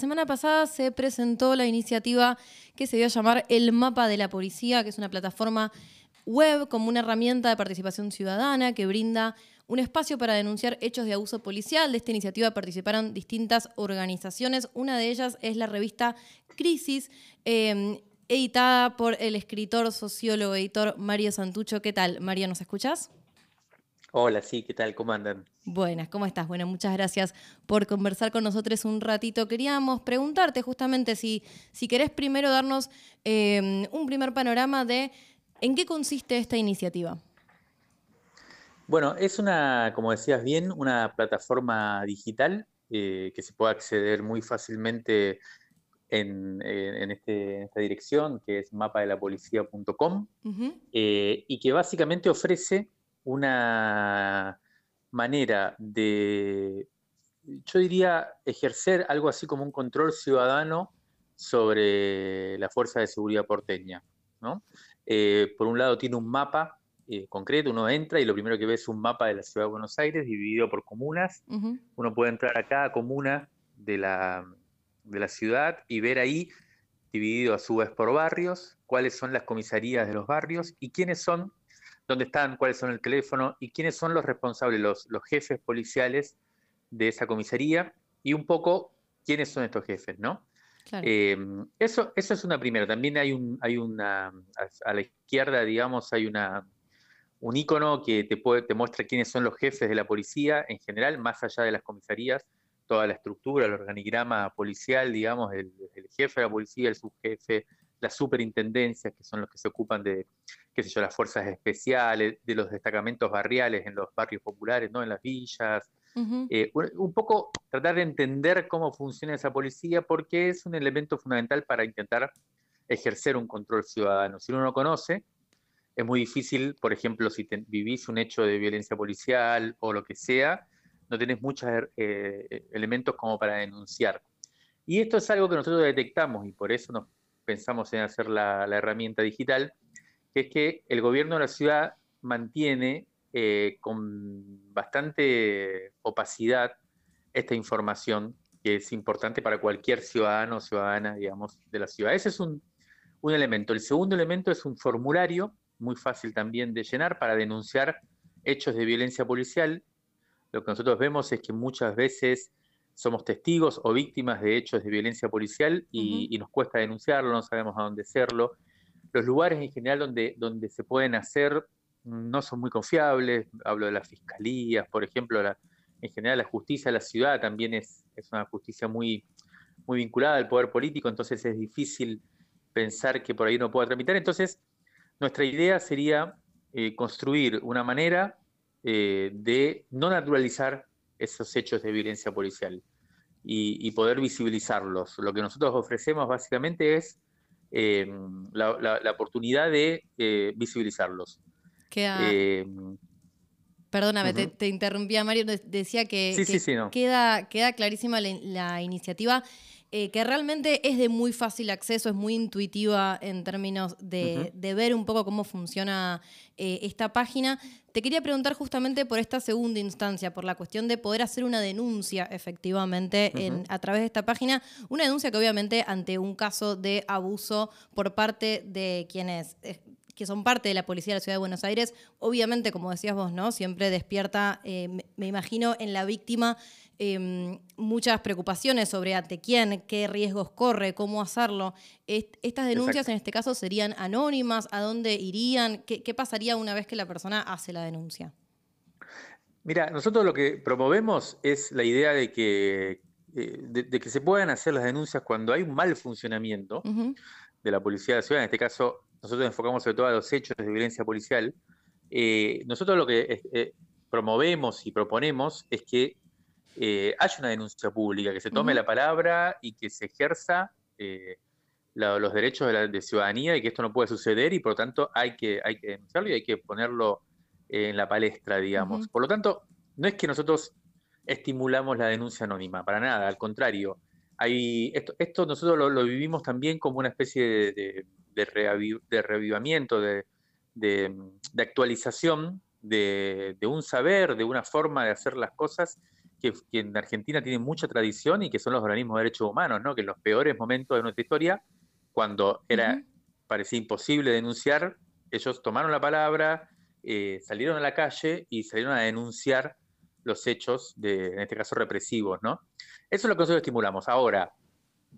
semana pasada se presentó la iniciativa que se dio a llamar El Mapa de la Policía, que es una plataforma web como una herramienta de participación ciudadana que brinda un espacio para denunciar hechos de abuso policial. De esta iniciativa participaron distintas organizaciones. Una de ellas es la revista Crisis, eh, editada por el escritor, sociólogo, editor Mario Santucho. ¿Qué tal? Mario, ¿nos escuchas? Hola, sí, ¿qué tal? ¿Cómo andan? Buenas, ¿cómo estás? Bueno, muchas gracias por conversar con nosotros un ratito. Queríamos preguntarte justamente si, si querés primero darnos eh, un primer panorama de en qué consiste esta iniciativa. Bueno, es una, como decías bien, una plataforma digital eh, que se puede acceder muy fácilmente en, este, esta dirección, que es mapadelapolicía.com, eh, y que básicamente ofrece una manera de, yo diría, ejercer algo así como un control ciudadano sobre la fuerza de seguridad porteña. Eh, por un lado tiene un mapa eh, concreto, uno entra y lo primero que ve es un mapa de la ciudad de Buenos Aires dividido por comunas. Uno puede entrar a cada comuna de la, de la ciudad y ver ahí, dividido a su vez por barrios, cuáles son las comisarías de los barrios y quiénes son dónde están, cuáles son el teléfono y quiénes son los responsables, los, los jefes policiales de esa comisaría y un poco quiénes son estos jefes, ¿no? Em, eso, eso es una primera. También hay un, hay una, a la izquierda, digamos, hay una, un icono que te, puede, te muestra quiénes son los jefes de la policía en general, más allá de las comisarías, toda la estructura, el organigrama policial, digamos, el, el jefe de la policía, el subjefe, las superintendencias, que son los que se ocupan de, qué sé yo, las fuerzas especiales, de los destacamentos barriales en los barrios populares, ¿no? En las villas. Eh, un poco tratar de entender cómo funciona esa policía, porque es un elemento fundamental para intentar ejercer un control ciudadano. Si uno no conoce, es muy difícil, por ejemplo, si vivís un hecho de violencia policial o lo que sea, no tenés muchos eh, elementos como para denunciar. Y esto es algo que nosotros detectamos y por eso nos pensamos en hacer la, herramienta digital, que es que el gobierno de la ciudad mantiene eh, con bastante opacidad esta información que es importante para cualquier ciudadano o ciudadana, digamos, de la ciudad. Ese es un, elemento. El segundo elemento es un formulario, muy fácil también de llenar, para denunciar hechos de violencia policial. Lo que nosotros vemos es que muchas veces somos testigos o víctimas de hechos de violencia policial y, nos cuesta denunciarlo, no sabemos a dónde hacerlo. Los lugares en general donde, donde se pueden hacer no son muy confiables, hablo de las fiscalías, por ejemplo, en general la justicia de la ciudad también es, es una justicia muy, muy vinculada al poder político, entonces es difícil pensar que por ahí no pueda tramitar. Entonces, nuestra idea sería eh, construir una manera eh, de no naturalizar esos hechos de violencia policial y, poder visibilizarlos. Lo que nosotros ofrecemos básicamente es eh, la, oportunidad de eh, visibilizarlos. Eh, Perdóname, te, interrumpía Mario, decía que, queda, queda clarísima la iniciativa eh, que realmente es de muy fácil acceso, es muy intuitiva en términos de, ver un poco cómo funciona eh, esta página. Te quería preguntar justamente por esta segunda instancia, por la cuestión de poder hacer una denuncia efectivamente a través de esta página, una denuncia que obviamente ante un caso de abuso por parte de quienes eh, que son parte de la policía de la ciudad de Buenos Aires, obviamente, como decías vos, ¿no? Siempre despierta, me, imagino, en la víctima Em, muchas preocupaciones sobre ante quién, qué riesgos corre, cómo hacerlo. estas denuncias en este caso serían anónimas, ¿a dónde irían? ¿Qué, pasaría una vez que la persona hace la denuncia? Mira, nosotros lo que promovemos es la idea de que, eh, de, que se puedan hacer las denuncias cuando hay un mal funcionamiento de la policía de la ciudad. En este caso, nosotros enfocamos sobre todo a los hechos de violencia policial. Eh, nosotros lo que eh, promovemos y proponemos es que eh, haya una denuncia pública, que se tome la palabra y que se ejerza eh, los derechos de, la, ciudadanía y que esto no puede suceder y por lo tanto hay que, hay que denunciarlo y hay que ponerlo en la palestra, digamos. Por lo tanto, no es que nosotros estimulamos la denuncia anónima, para nada, al contrario. Hay, esto, esto nosotros lo, vivimos también como una especie de, de, revivamiento, de, actualización de, un saber, de una forma de hacer las cosas que, en Argentina tienen mucha tradición y que son los organismos de derechos humanos, ¿no? que en los peores momentos de nuestra historia, cuando era, parecía imposible denunciar, ellos tomaron la palabra, eh, salieron a la calle y salieron a denunciar los hechos, de, en este caso represivos. ¿no? Eso es lo que nosotros estimulamos. Ahora,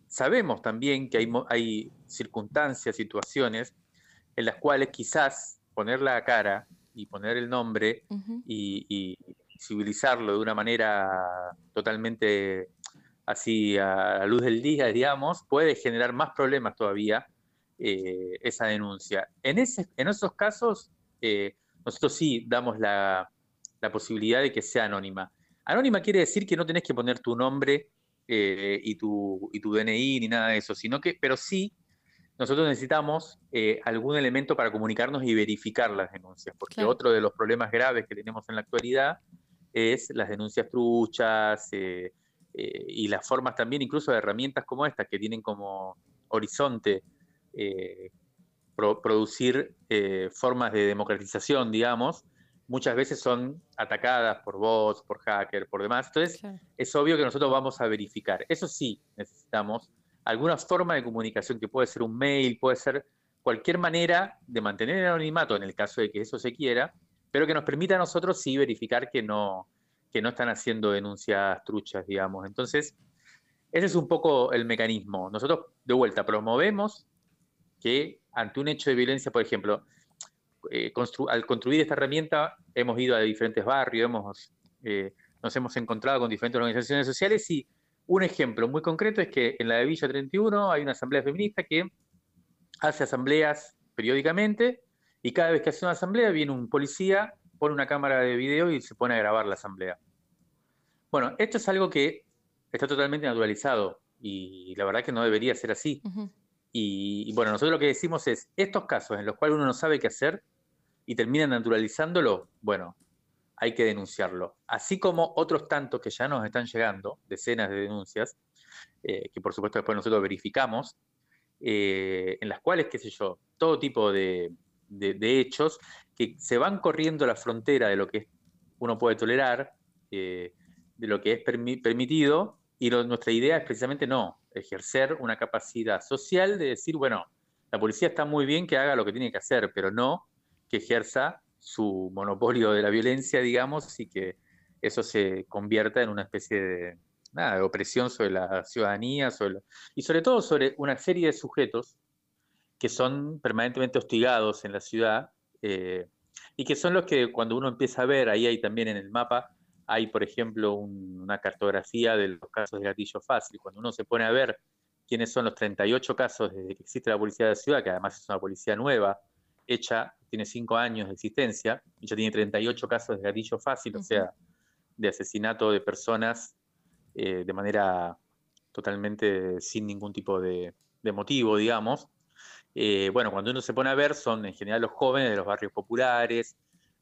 sabemos también que hay, hay circunstancias, situaciones en las cuales quizás poner la cara y poner el nombre y, civilizarlo de una manera totalmente así a la luz del día, digamos, puede generar más problemas todavía eh, esa denuncia. En, ese, en esos casos, eh, nosotros sí damos la, posibilidad de que sea anónima. Anónima quiere decir que no tenés que poner tu nombre eh, y, tu, y tu DNI ni nada de eso, sino que, pero sí nosotros necesitamos eh, algún elemento para comunicarnos y verificar las denuncias, porque otro de los problemas graves que tenemos en la actualidad es las denuncias truchas eh, eh, y las formas también incluso de herramientas como estas que tienen como horizonte producir formas de democratización, digamos, muchas veces son atacadas por bots, por hackers, por demás. Entonces, es obvio que nosotros vamos a verificar. Eso sí, necesitamos alguna forma de comunicación que puede ser un mail, puede ser cualquier manera de mantener el anonimato en el caso de que eso se quiera, pero que nos permita a nosotros sí verificar que no, que no están haciendo denuncias truchas, digamos. Entonces, ese es un poco el mecanismo. Nosotros, de vuelta, promovemos que ante un hecho de violencia, por ejemplo, eh, al construir esta herramienta hemos ido a diferentes barrios, hemos, eh, nos hemos encontrado con diferentes organizaciones sociales y un ejemplo muy concreto es que en la de Villa 31 hay una asamblea feminista que hace asambleas periódicamente y cada vez que hace una asamblea viene un policía, pone una cámara de video y se pone a grabar la asamblea. Bueno, esto es algo que está totalmente naturalizado y la verdad que no debería ser así. y, y, bueno, nosotros lo que decimos es, estos casos en los cuales uno no sabe qué hacer y termina naturalizándolo, bueno, hay que denunciarlo. Así como otros tantos que ya nos están llegando, decenas de denuncias, eh, que por supuesto después nosotros verificamos, eh, en las cuales, qué sé yo, todo tipo de, hechos que se van corriendo la frontera de lo que uno puede tolerar, eh, de lo que es permitido, y nuestra idea es precisamente no, ejercer una capacidad social de decir, bueno, la policía está muy bien que haga lo que tiene que hacer, pero no que ejerza su monopolio de la violencia, digamos, y que eso se convierta en una especie de, nada, opresión sobre la ciudadanía y sobre todo sobre una serie de sujetos que son permanentemente hostigados en la ciudad eh, y que son los que cuando uno empieza a ver, ahí hay también en el mapa, hay por ejemplo una cartografía de los casos de gatillo fácil, cuando uno se pone a ver quiénes son los 38 casos desde que existe la policía de la ciudad, que además es una policía nueva, hecha, tiene cinco años de existencia, y ya tiene 38 casos de gatillo fácil, o sea, de asesinato de personas eh, de manera totalmente sin ningún tipo de, motivo, digamos. Eh, bueno, cuando uno se pone a ver, son en general los jóvenes de los barrios populares,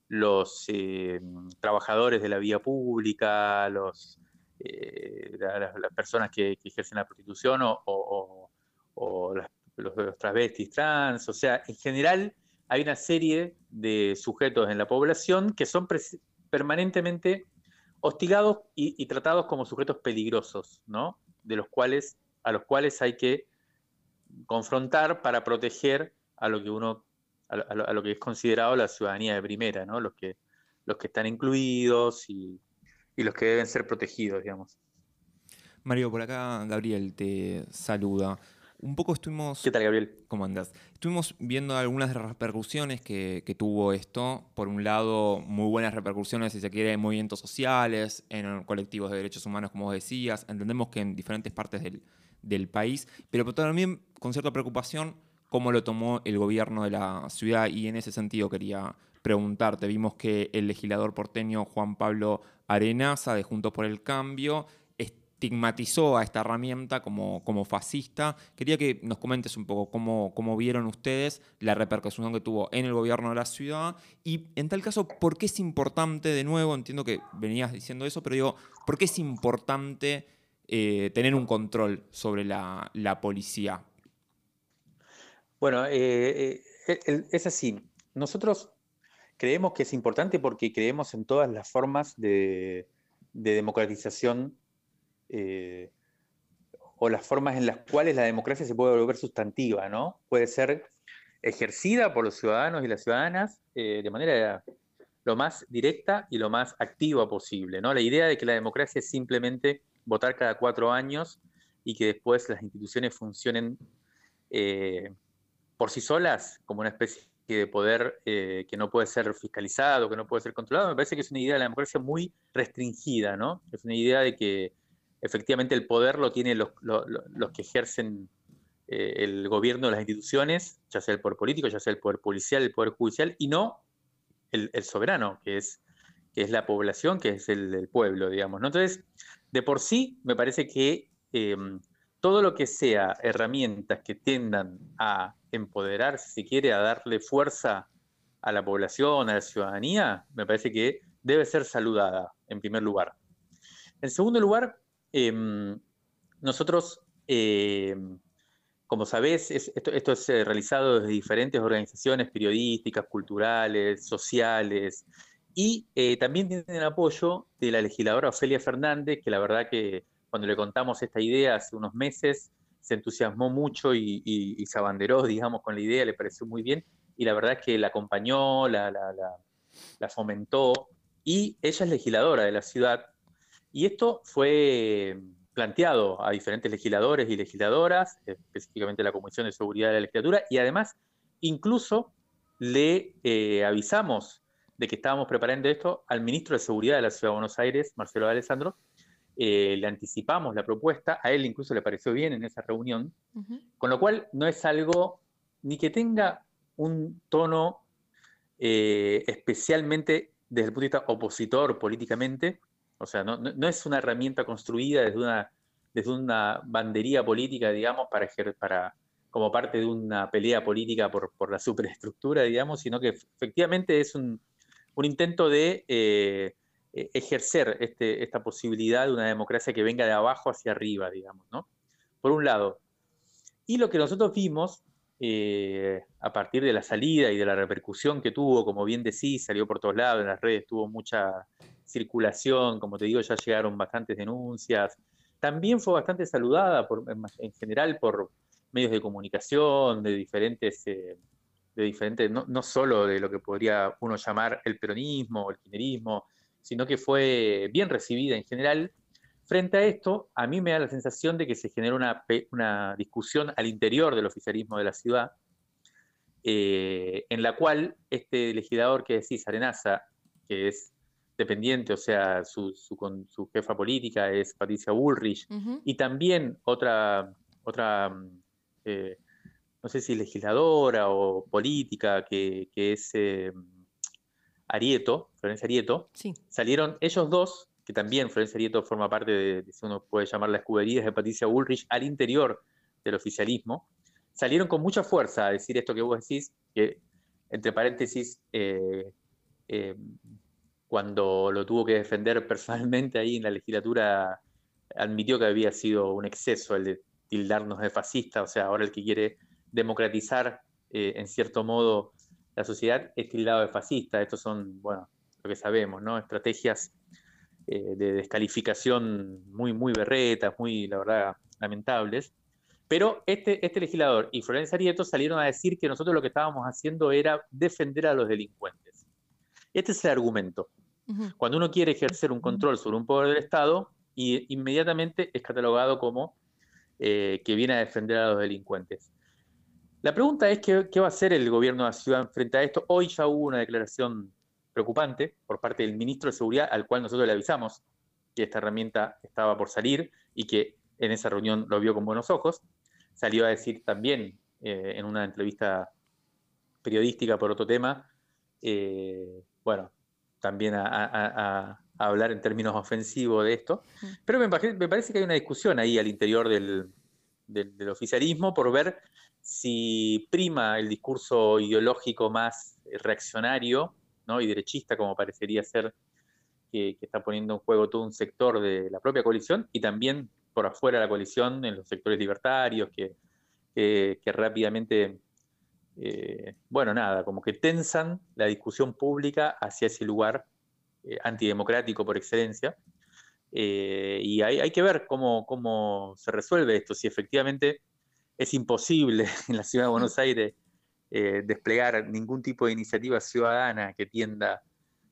los eh, trabajadores de la vía pública, los, las, personas que, ejercen la prostitución o, los, los, travestis trans, o sea, en general hay una serie de sujetos en la población que son permanentemente hostigados y, tratados como sujetos peligrosos, ¿no? De los cuales, a los cuales hay que confrontar para proteger a lo que uno, a lo, que es considerado la ciudadanía de primera, ¿no? Los que, los que están incluidos y, y los que deben ser protegidos, digamos. Mario, por acá Gabriel te saluda. Un poco estuvimos... ¿Qué tal, Gabriel? ¿Cómo andas? Estuvimos viendo algunas repercusiones que, tuvo esto. Por un lado, muy buenas repercusiones, si se quiere, en movimientos sociales, en colectivos de derechos humanos, como vos decías. Entendemos que en diferentes partes del, país, pero también con cierta preocupación cómo lo tomó el gobierno de la ciudad y en ese sentido quería preguntarte. Vimos que el legislador porteño Juan Pablo Arenaza de Juntos por el Cambio estigmatizó a esta herramienta como, como fascista. Quería que nos comentes un poco cómo, cómo vieron ustedes la repercusión que tuvo en el gobierno de la ciudad y en tal caso, ¿por qué es importante, de nuevo, entiendo que venías diciendo eso, pero digo, ¿por qué es importante eh, tener un control sobre la, policía? Bueno, eh, eh, es así. Nosotros creemos que es importante porque creemos en todas las formas de de democratización o las formas en las cuales la democracia se puede volver sustantiva, ¿no? Puede ser ejercida por los ciudadanos y las ciudadanas de manera lo más directa y lo más activa posible, ¿no? La idea de que la democracia es simplemente votar cada cuatro años y que después las instituciones funcionen eh, por sí solas como una especie de poder eh, que no puede ser fiscalizado, que no puede ser controlado, me parece que es una idea de la democracia muy restringida, ¿no? Es una idea de que efectivamente el poder lo tienen los, que ejercen eh, el gobierno de las instituciones, ya sea el poder político, ya sea el poder policial, el poder judicial, y no el, soberano, que es, que es la población, que es el, pueblo, digamos. Entonces, de por sí, me parece que em, todo lo que sea herramientas que tiendan a empoderar, si se quiere, a darle fuerza a la población, a la ciudadanía, me parece que debe ser saludada, en primer lugar. En segundo lugar, em, nosotros, em, como sabés, esto, es eh, realizado desde diferentes organizaciones periodísticas, culturales, sociales, y eh, también tienen apoyo de la legisladora Ofelia Fernández, que la verdad que cuando le contamos esta idea hace unos meses, se entusiasmó mucho y, se abanderó, digamos, con la idea, le pareció muy bien, y la verdad que la acompañó, la, fomentó, y ella es legisladora de la ciudad, y esto fue planteado a diferentes legisladores y legisladoras, específicamente la Comisión de Seguridad de la Legislatura, y además incluso le eh, avisamos de que estábamos preparando esto al ministro de Seguridad de la Ciudad de Buenos Aires, Marcelo Alessandro, eh, le anticipamos la propuesta, a él incluso le pareció bien en esa reunión, con lo cual no es algo ni que tenga un tono eh, especialmente desde el punto de vista opositor políticamente, o sea, no, es una herramienta construida desde una, desde una bandería política, digamos, para, para, como parte de una pelea política por, por la superestructura, digamos, sino que efectivamente es un, un intento de eh, e-, ejercer este, esta posibilidad de una democracia que venga de abajo hacia arriba, digamos, ¿no? Por un lado. Y lo que nosotros vimos eh, a partir de la salida y de la repercusión que tuvo, como bien decís, salió por todos lados, en las redes tuvo mucha circulación, como te digo, ya llegaron bastantes denuncias. También fue bastante saludada en general por medios de comunicación, de diferentes, eh, de diferentes no, no, solo de lo que podría uno llamar el peronismo o el kirchnerismo, sino que fue bien recibida en general. Frente a esto, a mí me da la sensación de que se generó una, discusión al interior del oficialismo de la ciudad, eh, en la cual este legislador que decís, Arenaza, que es dependiente, o sea, su, jefa política es Patricia Bullrich, y también otra, otra eh, no sé si legisladora o política, que, es... Eh, Arieto, Florencia Arieto, salieron ellos dos, que también Florencia Arieto forma parte de, si uno puede llamar la escudería de Patricia Bullrich, al interior del oficialismo, salieron con mucha fuerza a decir esto que vos decís, que entre paréntesis, eh, eh, cuando lo tuvo que defender personalmente ahí en la legislatura, admitió que había sido un exceso el de tildarnos de fascista, o sea, ahora el que quiere democratizar eh, en cierto modo la sociedad es tildado de fascista. Estos son, bueno, lo que sabemos, ¿no? Estrategias eh, de descalificación muy, muy berretas, muy, la verdad, lamentables. Pero este, este legislador y Florencia Arieto salieron a decir que nosotros lo que estábamos haciendo era defender a los delincuentes. Este es el argumento. Cuando uno quiere ejercer un control sobre un poder del Estado, y inmediatamente es catalogado como eh, que viene a defender a los delincuentes. La pregunta es qué, va a hacer el gobierno de la ciudad frente a esto. Hoy ya hubo una declaración preocupante por parte del ministro de Seguridad, al cual nosotros le avisamos que esta herramienta estaba por salir y que en esa reunión lo vio con buenos ojos. Salió a decir también eh, en una entrevista periodística por otro tema, eh, bueno, también a, hablar en términos ofensivos de esto. Pero me, parece que hay una discusión ahí al interior del oficialismo por ver si prima el discurso ideológico más reaccionario ¿no? y derechista, como parecería ser que, está poniendo en juego todo un sector de la propia coalición, y también por afuera de la coalición en los sectores libertarios, que, rápidamente, eh, bueno, nada, como que tensan la discusión pública hacia ese lugar eh, antidemocrático por excelencia. y hay, que ver cómo, cómo se resuelve esto, si efectivamente es imposible en la ciudad de Buenos Aires desplegar ningún tipo de iniciativa ciudadana que tienda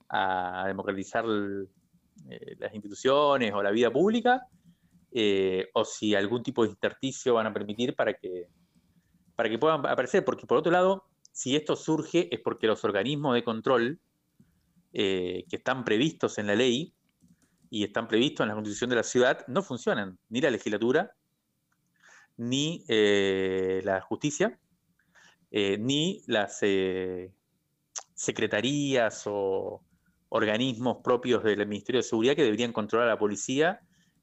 a democratizar las instituciones o la vida pública, o si algún tipo de intersticio van a permitir para que, para que puedan aparecer, porque por otro lado, si esto surge es porque los organismos de control que están previstos en la ley y están previstos en la constitución de la ciudad no funcionan, ni la legislatura, ni eh, la justicia, eh, ni las eh, secretarías o organismos propios del Ministerio de Seguridad que deberían controlar a la policía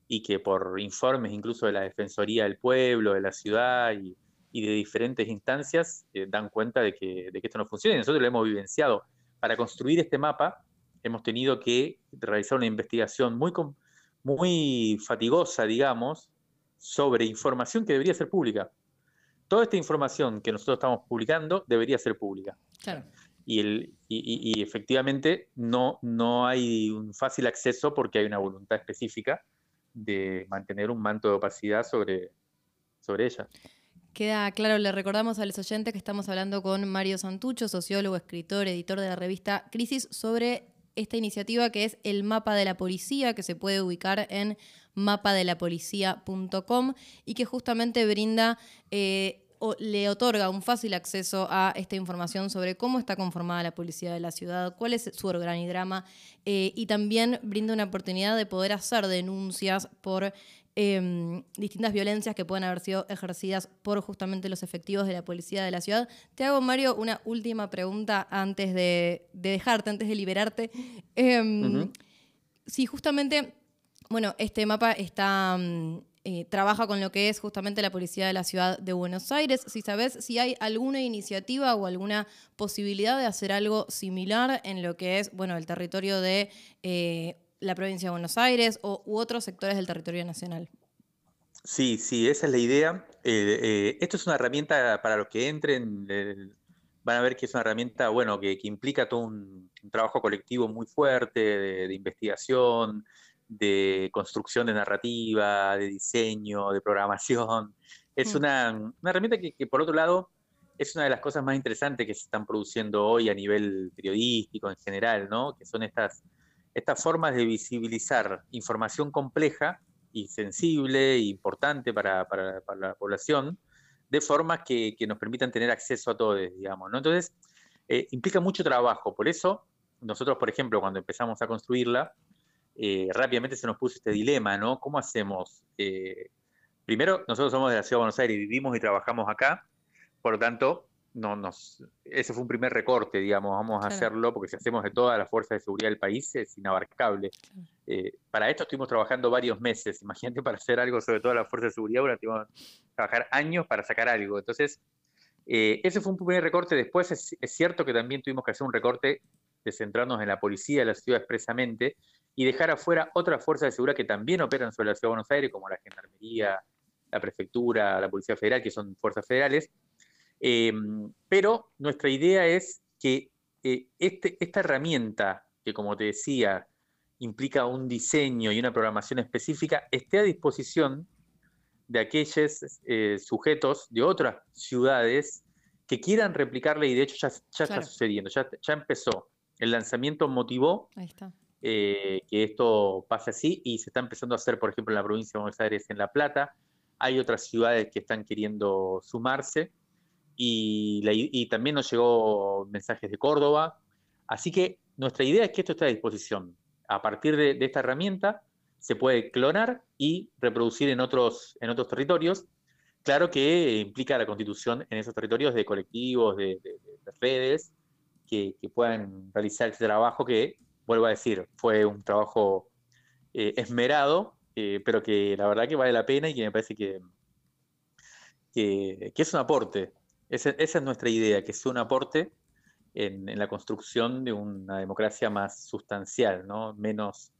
y que por informes incluso de la Defensoría del Pueblo, de la ciudad y, de diferentes instancias dan cuenta de que, que esto no funciona y nosotros lo hemos vivenciado. Para construir este mapa hemos tenido que realizar una investigación muy fatigosa, digamos, sobre información que debería ser pública. Toda esta información que nosotros estamos publicando debería ser pública. Y, el, y, efectivamente no, no hay un fácil acceso porque hay una voluntad específica de mantener un manto de opacidad sobre, sobre ella. Queda claro, le recordamos a los oyentes que estamos hablando con Mario Santucho, sociólogo, escritor, editor de la revista Crisis, sobre esta iniciativa que es el mapa de la policía, que se puede ubicar en mapadelapolicía.com y que justamente brinda... Eh, o le otorga un fácil acceso a esta información sobre cómo está conformada la policía de la ciudad, cuál es su organigrama eh, y también brinda una oportunidad de poder hacer denuncias por Em, distintas violencias que pueden haber sido ejercidas por justamente los efectivos de la policía de la ciudad. Te hago, Mario, una última pregunta antes de, dejarte, antes de liberarte. Em, si justamente, bueno, este mapa está... Mm, eh, trabaja con lo que es justamente la policía de la ciudad de Buenos Aires. Si sabes si hay alguna iniciativa o alguna posibilidad de hacer algo similar en lo que es, bueno, el territorio de eh, la provincia de Buenos Aires o, u otros sectores del territorio nacional. Sí, sí, esa es la idea. Eh, esto es una herramienta para los que entren, van a ver que es una herramienta, bueno, que, implica todo un, trabajo colectivo muy fuerte de, investigación, de construcción de narrativa, de diseño, de programación. Es mm. una, herramienta que, que, por otro lado, es una de las cosas más interesantes que se están produciendo hoy a nivel periodístico en general, ¿no? Que son estas estas formas de visibilizar información compleja y sensible e importante para, la población, de formas que, nos permitan tener acceso a todos, digamos. ¿no? Entonces, eh, implica mucho trabajo. Por eso, nosotros, por ejemplo, cuando empezamos a construirla, eh, rápidamente se nos puso este dilema, ¿no? ¿Cómo hacemos? Eh, primero, nosotros somos de la Ciudad de Buenos Aires, vivimos y trabajamos acá, por lo tanto, no nos, ese fue un primer recorte, digamos, vamos a hacerlo, porque si hacemos de todas las fuerzas de seguridad del país es inabarcable. Eh, para esto estuvimos trabajando varios meses, imagínate para hacer algo sobre todas las fuerzas de seguridad, bueno, tuvimos que trabajar años para sacar algo. Entonces, eh, ese fue un primer recorte, después es, cierto que también tuvimos que hacer un recorte de centrarnos en la policía de la ciudad expresamente y dejar afuera otras fuerzas de seguridad que también operan sobre la ciudad de Buenos Aires, como la Gendarmería, la Prefectura, la Policía Federal, que son fuerzas federales, Em, pero nuestra idea es que eh, este, esta herramienta, que como te decía, implica un diseño y una programación específica, esté a disposición de aquellos eh, sujetos de otras ciudades que quieran replicarla y de hecho ya, está sucediendo, ya, ya, empezó. El lanzamiento motivó eh, que esto pase así y se está empezando a hacer, por ejemplo, en la provincia de Buenos Aires, en La Plata. Hay otras ciudades que están queriendo sumarse y, también nos llegó mensajes de Córdoba. Así que nuestra idea es que esto esté a disposición. A partir de, esta herramienta se puede clonar y reproducir en otros, en otros territorios. Claro que implica la constitución en esos territorios de colectivos, de, redes, que, puedan realizar este trabajo que, vuelvo a decir, fue un trabajo eh, esmerado, eh, pero que la verdad que vale la pena y que me parece que, que, es un aporte esa, es nuestra idea, que sea un aporte en, la construcción de una democracia más sustancial, ¿no? menos,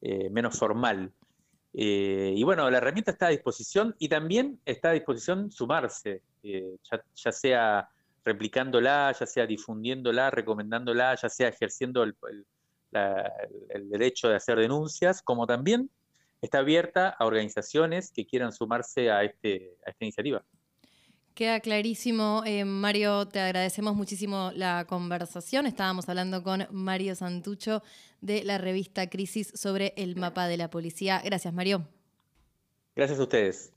eh, menos formal. Y bueno, la herramienta está a disposición y también está a disposición sumarse, ya, sea replicándola, ya sea difundiéndola, recomendándola, ya sea ejerciendo el, el, derecho de hacer denuncias, como también está abierta a organizaciones que quieran sumarse a, este, a esta iniciativa. Queda clarísimo. Eh, Mario, te agradecemos muchísimo la conversación. Estábamos hablando con Mario Santucho de la revista Crisis sobre el mapa de la policía. Gracias, Mario. Gracias a ustedes.